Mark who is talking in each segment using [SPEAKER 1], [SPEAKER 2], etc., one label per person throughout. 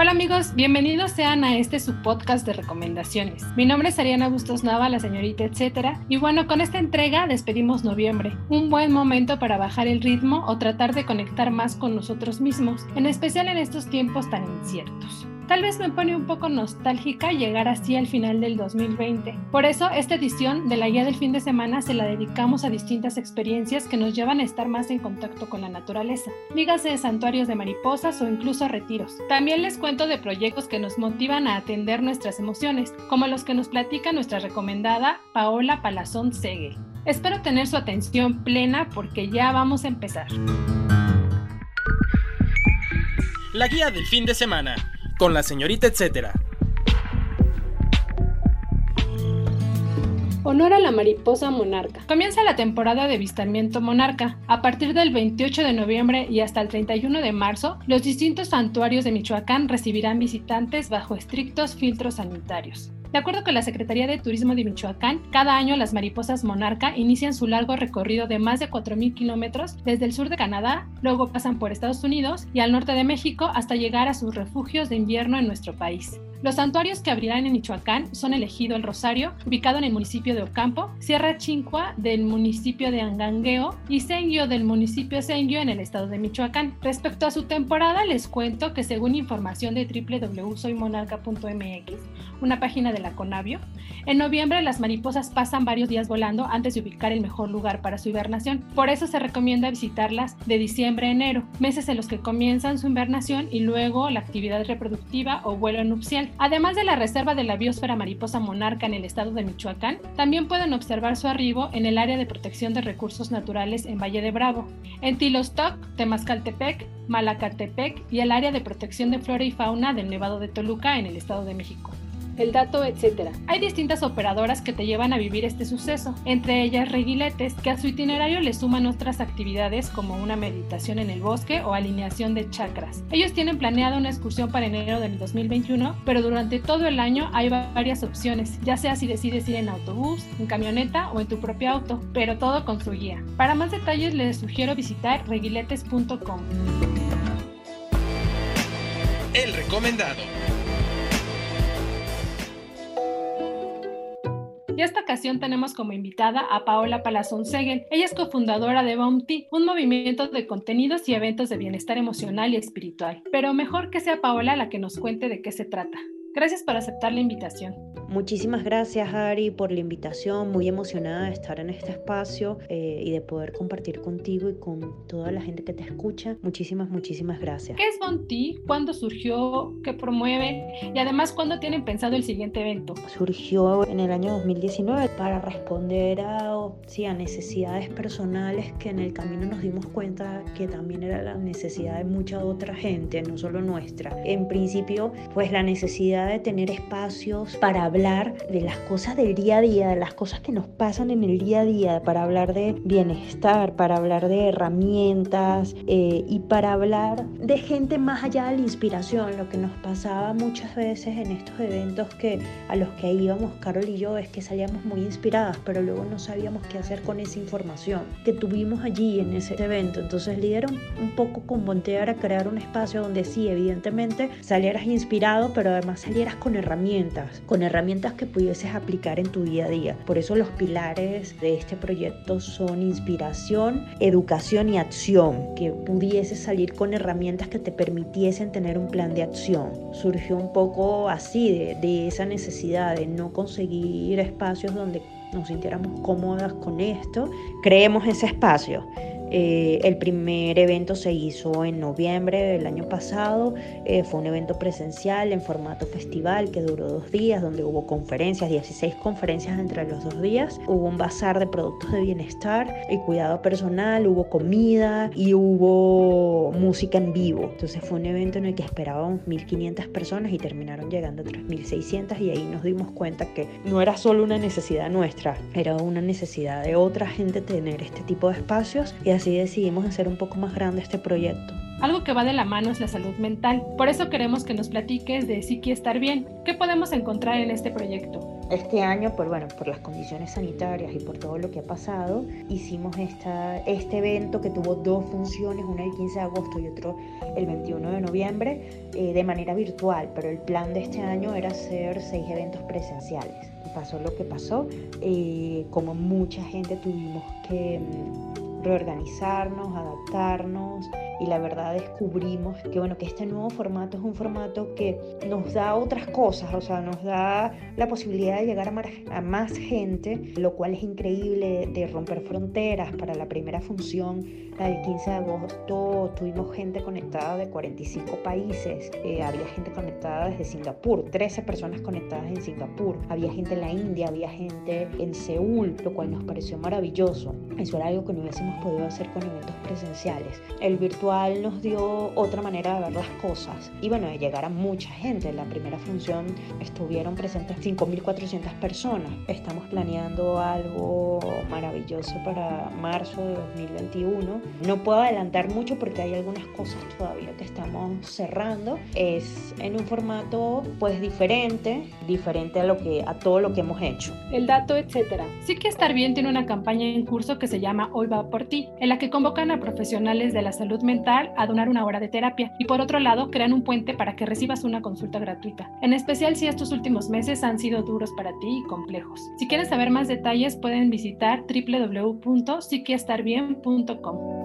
[SPEAKER 1] Hola amigos, bienvenidos sean a este su podcast de recomendaciones. Mi nombre es Ariana Bustos Nava, la señorita etcétera, y bueno, con esta entrega despedimos noviembre, un buen momento para bajar el ritmo o tratar de conectar más con nosotros mismos, en especial en estos tiempos tan inciertos. Tal vez me pone un poco nostálgica llegar así al final del 2020. Por eso, esta edición de la guía del fin de semana se la dedicamos a distintas experiencias que nos llevan a estar más en contacto con la naturaleza. Dígase de santuarios de mariposas o incluso retiros. También les cuento de proyectos que nos motivan a atender nuestras emociones, como los que nos platica nuestra recomendada Paola Palazón Segel. Espero tener su atención plena porque ya vamos a empezar.
[SPEAKER 2] La guía del fin de semana con la señorita etcétera.
[SPEAKER 1] Honor a la mariposa monarca. Comienza la temporada de avistamiento monarca. A partir del 28 de noviembre y hasta el 31 de marzo, los distintos santuarios de Michoacán recibirán visitantes bajo estrictos filtros sanitarios. De acuerdo con la Secretaría de Turismo de Michoacán, cada año las mariposas monarca inician su largo recorrido de más de 4.000 kilómetros desde el sur de Canadá, luego pasan por Estados Unidos y al norte de México hasta llegar a sus refugios de invierno en nuestro país. Los santuarios que abrirán en Michoacán son el Ejido El Rosario, ubicado en el municipio de Ocampo, Sierra Chincua del municipio de Angangueo y Senguio del municipio Senguio en el estado de Michoacán. Respecto a su temporada, les cuento que según información de www.soymonarca.mx, una página de la Conavio, en noviembre las mariposas pasan varios días volando antes de ubicar el mejor lugar para su hibernación. Por eso se recomienda visitarlas de diciembre a enero, meses en los que comienzan su hibernación y luego la actividad reproductiva o vuelo nupcial. Además de la reserva de la biosfera mariposa monarca en el estado de Michoacán, también pueden observar su arribo en el área de protección de recursos naturales en Valle de Bravo, en Tilostoc, Temascaltepec, Malacatepec y el área de protección de flora y fauna del Nevado de Toluca en el estado de México el dato, etc. Hay distintas operadoras que te llevan a vivir este suceso, entre ellas Reguiletes, que a su itinerario le suman otras actividades como una meditación en el bosque o alineación de chakras. Ellos tienen planeada una excursión para enero del 2021, pero durante todo el año hay varias opciones, ya sea si decides ir en autobús, en camioneta o en tu propio auto, pero todo con su guía. Para más detalles les sugiero visitar reguiletes.com.
[SPEAKER 2] El recomendado.
[SPEAKER 1] Y esta ocasión tenemos como invitada a Paola Palazón Segel. Ella es cofundadora de Bounty, un movimiento de contenidos y eventos de bienestar emocional y espiritual. Pero mejor que sea Paola la que nos cuente de qué se trata. Gracias por aceptar la invitación.
[SPEAKER 3] Muchísimas gracias Ari por la invitación, muy emocionada de estar en este espacio eh, y de poder compartir contigo y con toda la gente que te escucha. Muchísimas, muchísimas gracias.
[SPEAKER 1] ¿Qué es Bounty? ¿Cuándo surgió? ¿Qué promueve? Y además, ¿cuándo tienen pensado el siguiente evento?
[SPEAKER 3] Surgió en el año 2019 para responder a, sí, a necesidades personales que en el camino nos dimos cuenta que también era la necesidad de mucha otra gente, no solo nuestra. En principio, pues la necesidad de tener espacios para hablar de las cosas del día a día, de las cosas que nos pasan en el día a día, para hablar de bienestar, para hablar de herramientas eh, y para hablar de gente más allá de la inspiración. Lo que nos pasaba muchas veces en estos eventos que a los que íbamos Carol y yo es que salíamos muy inspiradas, pero luego no sabíamos qué hacer con esa información que tuvimos allí en ese evento. Entonces lideron un poco con Voltear a crear un espacio donde sí, evidentemente salieras inspirado, pero además salieras con herramientas, con herramientas que pudieses aplicar en tu día a día. Por eso los pilares de este proyecto son inspiración, educación y acción, que pudieses salir con herramientas que te permitiesen tener un plan de acción. Surgió un poco así de, de esa necesidad de no conseguir espacios donde nos sintiéramos cómodas con esto. Creemos ese espacio Eh, el primer evento se hizo en noviembre del año pasado, eh, fue un evento presencial en formato festival que duró dos días, donde hubo conferencias, 16 conferencias entre los dos días, hubo un bazar de productos de bienestar y cuidado personal, hubo comida y hubo música en vivo. Entonces fue un evento en el que esperábamos 1.500 personas y terminaron llegando a 3.600 y ahí nos dimos cuenta que no era solo una necesidad nuestra, era una necesidad de otra gente tener este tipo de espacios y así decidimos hacer un poco más grande este proyecto.
[SPEAKER 1] Algo que va de la mano es la salud mental. Por eso queremos que nos platiques de Psiqui Estar Bien. ¿Qué podemos encontrar en este proyecto?
[SPEAKER 3] Este año, por, bueno, por las condiciones sanitarias y por todo lo que ha pasado, hicimos esta, este evento que tuvo dos funciones, una el 15 de agosto y otro el 21 de noviembre, eh, de manera virtual, pero el plan de este año era hacer seis eventos presenciales. Pasó lo que pasó, eh, como mucha gente tuvimos que reorganizarnos, adaptarnos y la verdad descubrimos que bueno que este nuevo formato es un formato que nos da otras cosas, o sea, nos da la posibilidad de llegar a más, gente, lo cual es increíble de romper fronteras para la primera función, la del 15 de agosto, tuvimos gente conectada de 45 países, eh, había gente conectada desde Singapur, 13 personas conectadas en Singapur, había gente en la India, había gente en Seúl, lo cual nos pareció maravilloso. Eso era algo que no hubiésemos podido hacer con eventos presenciales. El virtual nos dio otra manera de ver las cosas y bueno, de llegar a mucha gente. En la primera función estuvieron presentes 5.400 personas. Estamos planeando algo maravilloso para marzo de 2021. No puedo adelantar mucho porque hay algunas cosas todavía que estamos cerrando. Es en un formato pues diferente, diferente a lo que a todo lo que hemos hecho.
[SPEAKER 1] El dato, etcétera. Sí que estar bien tiene una campaña en curso que se llama Hoy va por ti, en la que convocan a profesionales de la salud mental a donar una hora de terapia y por otro lado crean un puente para que recibas una consulta gratuita, en especial si estos últimos meses han sido duros para ti y complejos. Si quieres saber más detalles pueden visitar www.psiquiestarbien.com.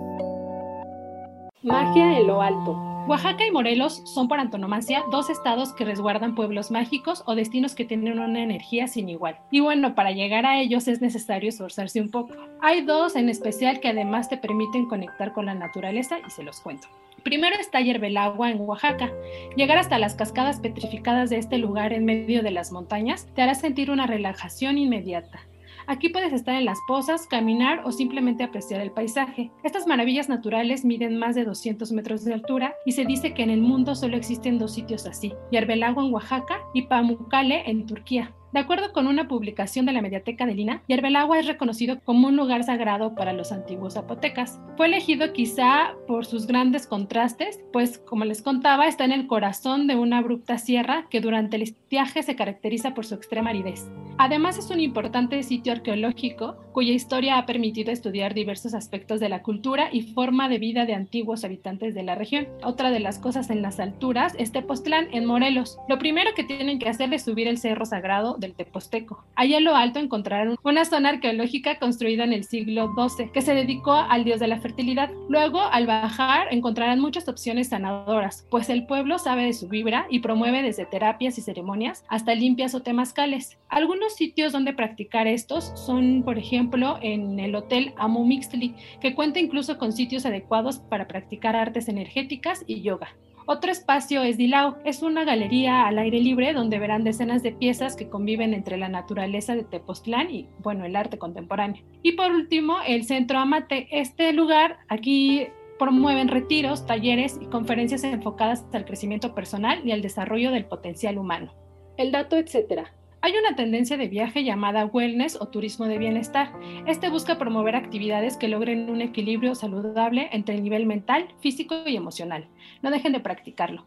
[SPEAKER 1] Magia en lo alto. Oaxaca y Morelos son por antonomasia dos estados que resguardan pueblos mágicos o destinos que tienen una energía sin igual. Y bueno, para llegar a ellos es necesario esforzarse un poco. Hay dos en especial que además te permiten conectar con la naturaleza y se los cuento. Primero está Yerbelagua en Oaxaca. Llegar hasta las cascadas petrificadas de este lugar en medio de las montañas te hará sentir una relajación inmediata. Aquí puedes estar en las pozas, caminar o simplemente apreciar el paisaje. Estas maravillas naturales miden más de 200 metros de altura y se dice que en el mundo solo existen dos sitios así, Yerbelagua en Oaxaca y Pamukkale en Turquía. De acuerdo con una publicación de la Mediateca de Lina, Yerbelagua es reconocido como un lugar sagrado para los antiguos zapotecas. Fue elegido quizá por sus grandes contrastes, pues como les contaba, está en el corazón de una abrupta sierra que durante el viaje se caracteriza por su extrema aridez. Además es un importante sitio arqueológico cuya historia ha permitido estudiar diversos aspectos de la cultura y forma de vida de antiguos habitantes de la región. Otra de las cosas en las alturas es Tepoztlán en Morelos. Lo primero que tienen que hacer es subir el cerro sagrado del Teposteco. Allá en lo alto encontrarán una zona arqueológica construida en el siglo XII que se dedicó al dios de la fertilidad. Luego, al bajar, encontrarán muchas opciones sanadoras, pues el pueblo sabe de su vibra y promueve desde terapias y ceremonias hasta limpias o temazcales. Algunos sitios donde practicar estos son, por ejemplo, en el Hotel Amu Mixtli, que cuenta incluso con sitios adecuados para practicar artes energéticas y yoga. Otro espacio es Dilao, es una galería al aire libre donde verán decenas de piezas que conviven entre la naturaleza de Tepoztlán y, bueno, el arte contemporáneo. Y por último, el Centro Amate. Este lugar aquí promueven retiros, talleres y conferencias enfocadas al crecimiento personal y al desarrollo del potencial humano. El dato, etcétera. Hay una tendencia de viaje llamada wellness o turismo de bienestar. Este busca promover actividades que logren un equilibrio saludable entre el nivel mental, físico y emocional. No dejen de practicarlo.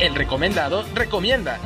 [SPEAKER 2] El recomendado recomienda.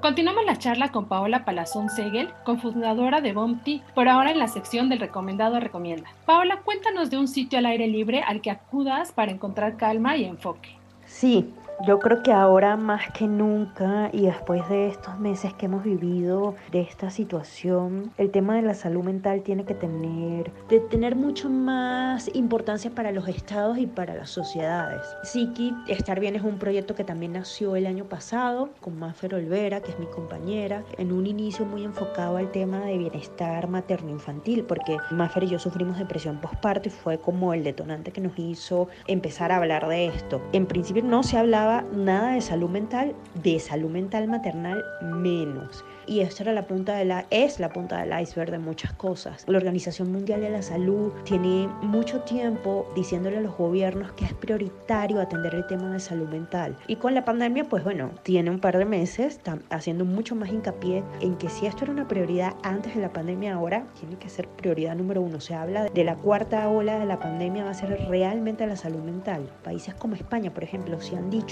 [SPEAKER 1] Continuamos la charla con Paola Palazón Segel, cofundadora de BOMTI, por ahora en la sección del recomendado recomienda. Paola, cuéntanos de un sitio al aire libre al que acudas para encontrar calma y enfoque.
[SPEAKER 3] Sí, Yo creo que ahora más que nunca y después de estos meses que hemos vivido de esta situación, el tema de la salud mental tiene que tener, de tener mucho más importancia para los estados y para las sociedades. Psiqui, Estar Bien es un proyecto que también nació el año pasado con Mafer Olvera, que es mi compañera, en un inicio muy enfocado al tema de bienestar materno-infantil, porque Mafer y yo sufrimos depresión postparto y fue como el detonante que nos hizo empezar a hablar de esto. En principio no se hablaba nada de salud mental, de salud mental maternal menos y esto era la punta de la, es la punta del iceberg de muchas cosas. La Organización Mundial de la Salud tiene mucho tiempo diciéndole a los gobiernos que es prioritario atender el tema de salud mental. Y con la pandemia, pues bueno, tiene un par de meses haciendo mucho más hincapié en que si esto era una prioridad antes de la pandemia, ahora tiene que ser prioridad número uno. Se habla de la cuarta ola de la pandemia va a ser realmente la salud mental. Países como España, por ejemplo, se han dicho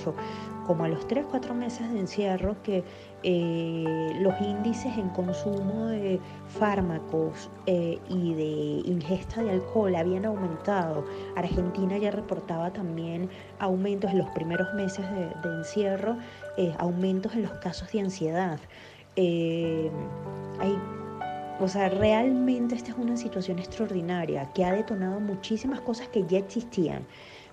[SPEAKER 3] como a los 3, 4 meses de encierro que eh, los índices en consumo de fármacos eh, y de ingesta de alcohol habían aumentado. Argentina ya reportaba también aumentos en los primeros meses de, encierro, eh, aumentos en los casos de ansiedad. o sea, realmente esta es una situación extraordinaria que ha detonado muchísimas cosas que ya existían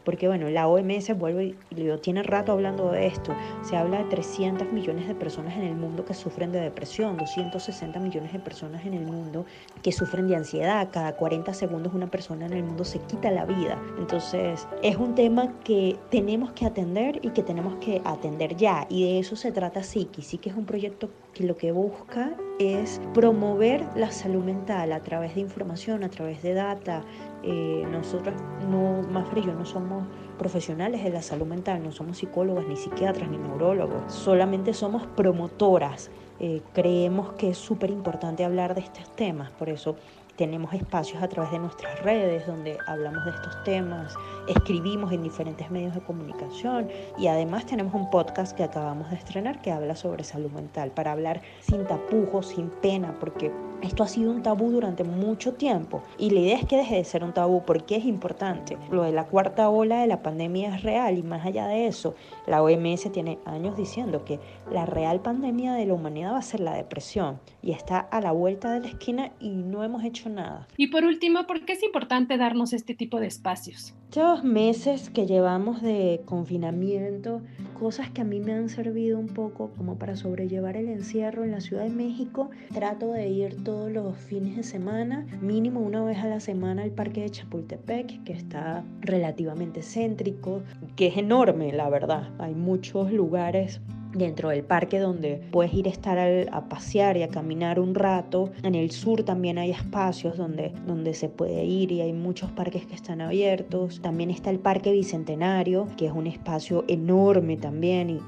[SPEAKER 3] porque bueno, la OMS vuelve y lo tiene rato hablando de esto. Se habla de 300 millones de personas en el mundo que sufren de depresión, 260 millones de personas en el mundo que sufren de ansiedad. Cada 40 segundos una persona en el mundo se quita la vida. Entonces, es un tema que tenemos que atender y que tenemos que atender ya. Y de eso se trata Psiqui. Psiqui es un proyecto que lo que busca es promover la salud mental a través de información, a través de data, eh, nosotros, no, más y yo no somos profesionales de la salud mental, no somos psicólogas, ni psiquiatras, ni neurólogos, solamente somos promotoras. Eh, creemos que es súper importante hablar de estos temas, por eso tenemos espacios a través de nuestras redes donde hablamos de estos temas, escribimos en diferentes medios de comunicación y además tenemos un podcast que acabamos de estrenar que habla sobre salud mental, para hablar sin tapujos, sin pena, porque esto ha sido un tabú durante mucho tiempo y la idea es que deje de ser un tabú porque es importante. Lo de la cuarta ola de la pandemia es real y más allá de eso, la OMS tiene años diciendo que la real pandemia de la humanidad va a ser la depresión y está a la vuelta de la esquina y no hemos hecho nada.
[SPEAKER 1] Y por último, ¿por qué es importante darnos este tipo de espacios?
[SPEAKER 3] Estos meses que llevamos de confinamiento, cosas que a mí me han servido un poco como para sobrellevar el encierro en la Ciudad de México, trato de ir todos los fines de semana, mínimo una vez a la semana al Parque de Chapultepec, que está relativamente céntrico, que es enorme, la verdad. Hay muchos lugares dentro del parque donde puedes ir a estar a pasear y a caminar un rato. En el sur también hay espacios donde, donde se puede ir y hay muchos parques que están abiertos. También está el Parque Bicentenario, que es un espacio enorme también y,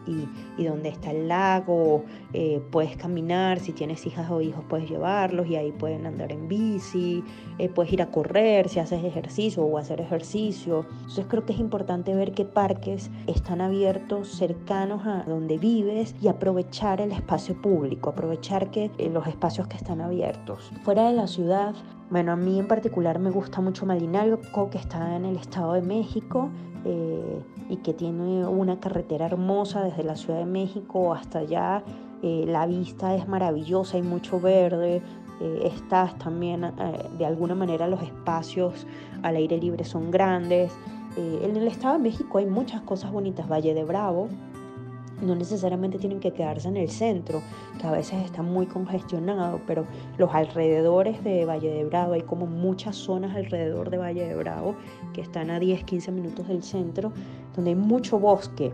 [SPEAKER 3] y, donde está el lago. Eh, puedes caminar, si tienes hijas o hijos puedes llevarlos y ahí pueden andar en bici. Eh, puedes ir a correr si haces ejercicio o hacer ejercicio. Entonces creo que es importante ver qué parques están abiertos cercanos a donde vives y aprovechar el espacio público, aprovechar que eh, los espacios que están abiertos. Fuera de la ciudad, bueno, a mí en particular me gusta mucho Malinalco, que está en el Estado de México eh, y que tiene una carretera hermosa desde la Ciudad de México hasta allá. Eh, la vista es maravillosa, hay mucho verde, estás también, de alguna manera los espacios al aire libre son grandes. en el Estado de México hay muchas cosas bonitas, Valle de Bravo, no necesariamente tienen que quedarse en el centro, que a veces está muy congestionado, pero los alrededores de Valle de Bravo, hay como muchas zonas alrededor de Valle de Bravo que están a 10, 15 minutos del centro, donde hay mucho bosque,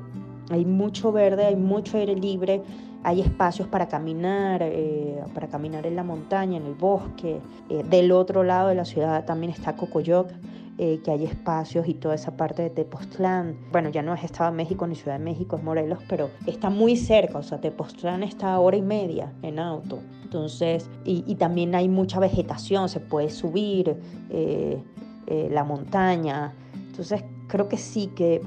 [SPEAKER 3] hay mucho verde, hay mucho aire libre, hay espacios para caminar, eh, para caminar en la montaña, en el bosque. Eh, del otro lado de la ciudad también está Cocoyoc, eh, que hay espacios y toda esa parte de Tepoztlán. Bueno, ya no es Estado de México ni Ciudad de México, es Morelos, pero está muy cerca, o sea, Tepoztlán está a hora y media en auto. Entonces, y, también hay mucha vegetación, se puede subir eh, eh, la montaña. Entonces, creo que sí que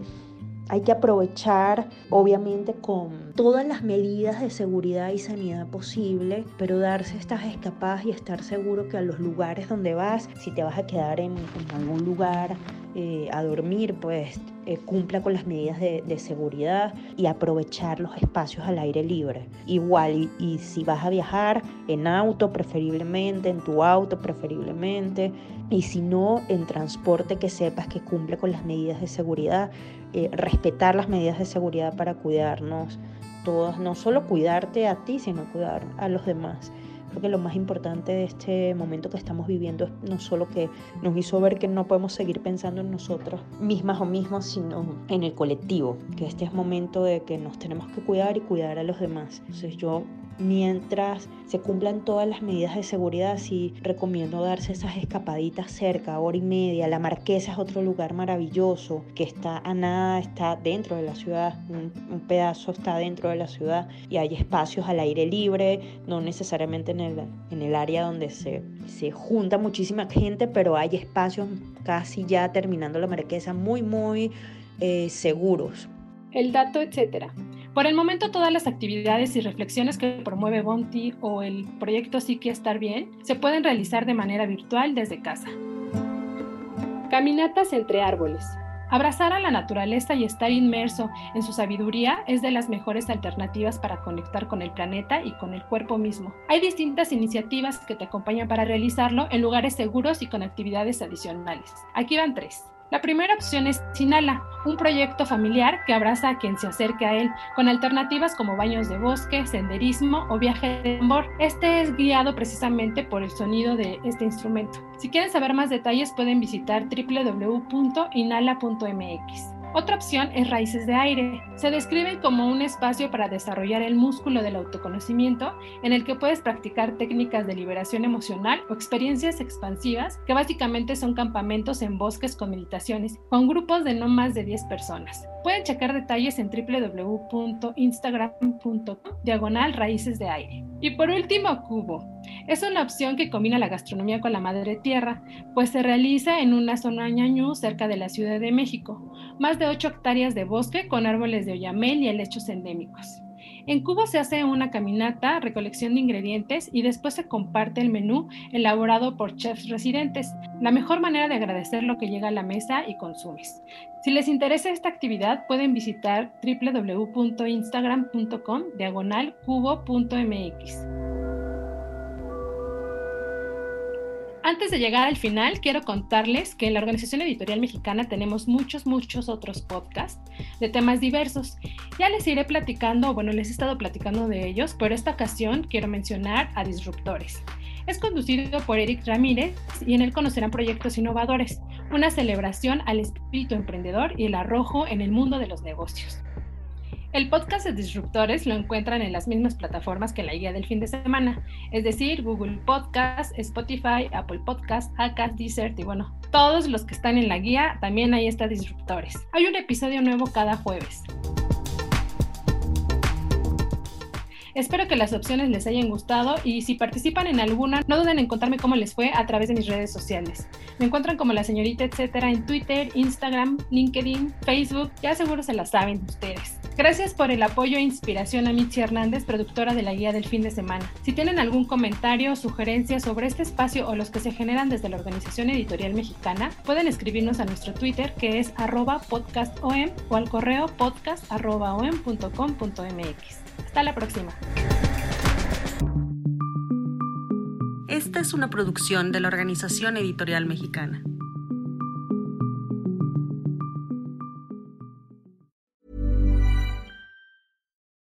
[SPEAKER 3] hay que aprovechar, obviamente, con todas las medidas de seguridad y sanidad posible, pero darse estas escapadas y estar seguro que a los lugares donde vas, si te vas a quedar en, algún lugar eh, a dormir, pues eh, cumpla con las medidas de, seguridad y aprovechar los espacios al aire libre. Igual, y, si vas a viajar en auto preferiblemente, en tu auto preferiblemente, y si no, en transporte que sepas que cumple con las medidas de seguridad, eh, respetar las medidas de seguridad para cuidarnos todos, no solo cuidarte a ti, sino cuidar a los demás. Creo que lo más importante de este momento que estamos viviendo es no solo que nos hizo ver que no podemos seguir pensando en nosotros mismas o mismos, sino en el colectivo, que este es momento de que nos tenemos que cuidar y cuidar a los demás. Entonces yo mientras se cumplan todas las medidas de seguridad, sí recomiendo darse esas escapaditas cerca, hora y media. La Marquesa es otro lugar maravilloso que está a nada, está dentro de la ciudad, un, pedazo está dentro de la ciudad y hay espacios al aire libre, no necesariamente en el, en el área donde se, se junta muchísima gente, pero hay espacios casi ya terminando la Marquesa muy, muy eh, seguros.
[SPEAKER 1] El dato, etcétera. Por el momento, todas las actividades y reflexiones que promueve Bonti o el proyecto Psique Estar Bien se pueden realizar de manera virtual desde casa. Caminatas entre árboles. Abrazar a la naturaleza y estar inmerso en su sabiduría es de las mejores alternativas para conectar con el planeta y con el cuerpo mismo. Hay distintas iniciativas que te acompañan para realizarlo en lugares seguros y con actividades adicionales. Aquí van tres. La primera opción es Sinala, un proyecto familiar que abraza a quien se acerque a él, con alternativas como baños de bosque, senderismo o viaje de tambor. Este es guiado precisamente por el sonido de este instrumento. Si quieren saber más detalles pueden visitar www.inala.mx. Otra opción es raíces de aire. Se describen como un espacio para desarrollar el músculo del autoconocimiento en el que puedes practicar técnicas de liberación emocional o experiencias expansivas que básicamente son campamentos en bosques con meditaciones con grupos de no más de 10 personas. Pueden checar detalles en www.instagram.com diagonal raíces de aire. Y por último, Cubo. Es una opción que combina la gastronomía con la madre tierra, pues se realiza en una zona ñañú cerca de la Ciudad de México. Más de 8 hectáreas de bosque con árboles de oyamel y helechos endémicos. En Cubo se hace una caminata, recolección de ingredientes y después se comparte el menú elaborado por chefs residentes, la mejor manera de agradecer lo que llega a la mesa y consumes. Si les interesa esta actividad, pueden visitar www.instagram.com diagonal cubo.mx. Antes de llegar al final, quiero contarles que en la Organización Editorial Mexicana tenemos muchos, muchos otros podcasts de temas diversos. Ya les iré platicando, bueno, les he estado platicando de ellos, pero esta ocasión quiero mencionar a Disruptores. Es conducido por Eric Ramírez y en él conocerán proyectos innovadores, una celebración al espíritu emprendedor y el arrojo en el mundo de los negocios. El podcast de Disruptores lo encuentran en las mismas plataformas que la guía del fin de semana, es decir, Google Podcast, Spotify, Apple Podcast, Acast, Deezer y bueno, todos los que están en la guía, también ahí está Disruptores. Hay un episodio nuevo cada jueves. Espero que las opciones les hayan gustado y si participan en alguna, no duden en contarme cómo les fue a través de mis redes sociales. Me encuentran como la señorita etcétera en Twitter, Instagram, LinkedIn, Facebook, ya seguro se la saben ustedes. Gracias por el apoyo e inspiración a Michi Hernández, productora de la guía del fin de semana. Si tienen algún comentario o sugerencia sobre este espacio o los que se generan desde la Organización Editorial Mexicana, pueden escribirnos a nuestro Twitter que es podcastom o al correo podcast.om.com.mx. Hasta la próxima.
[SPEAKER 4] Esta es una producción de la Organización Editorial Mexicana.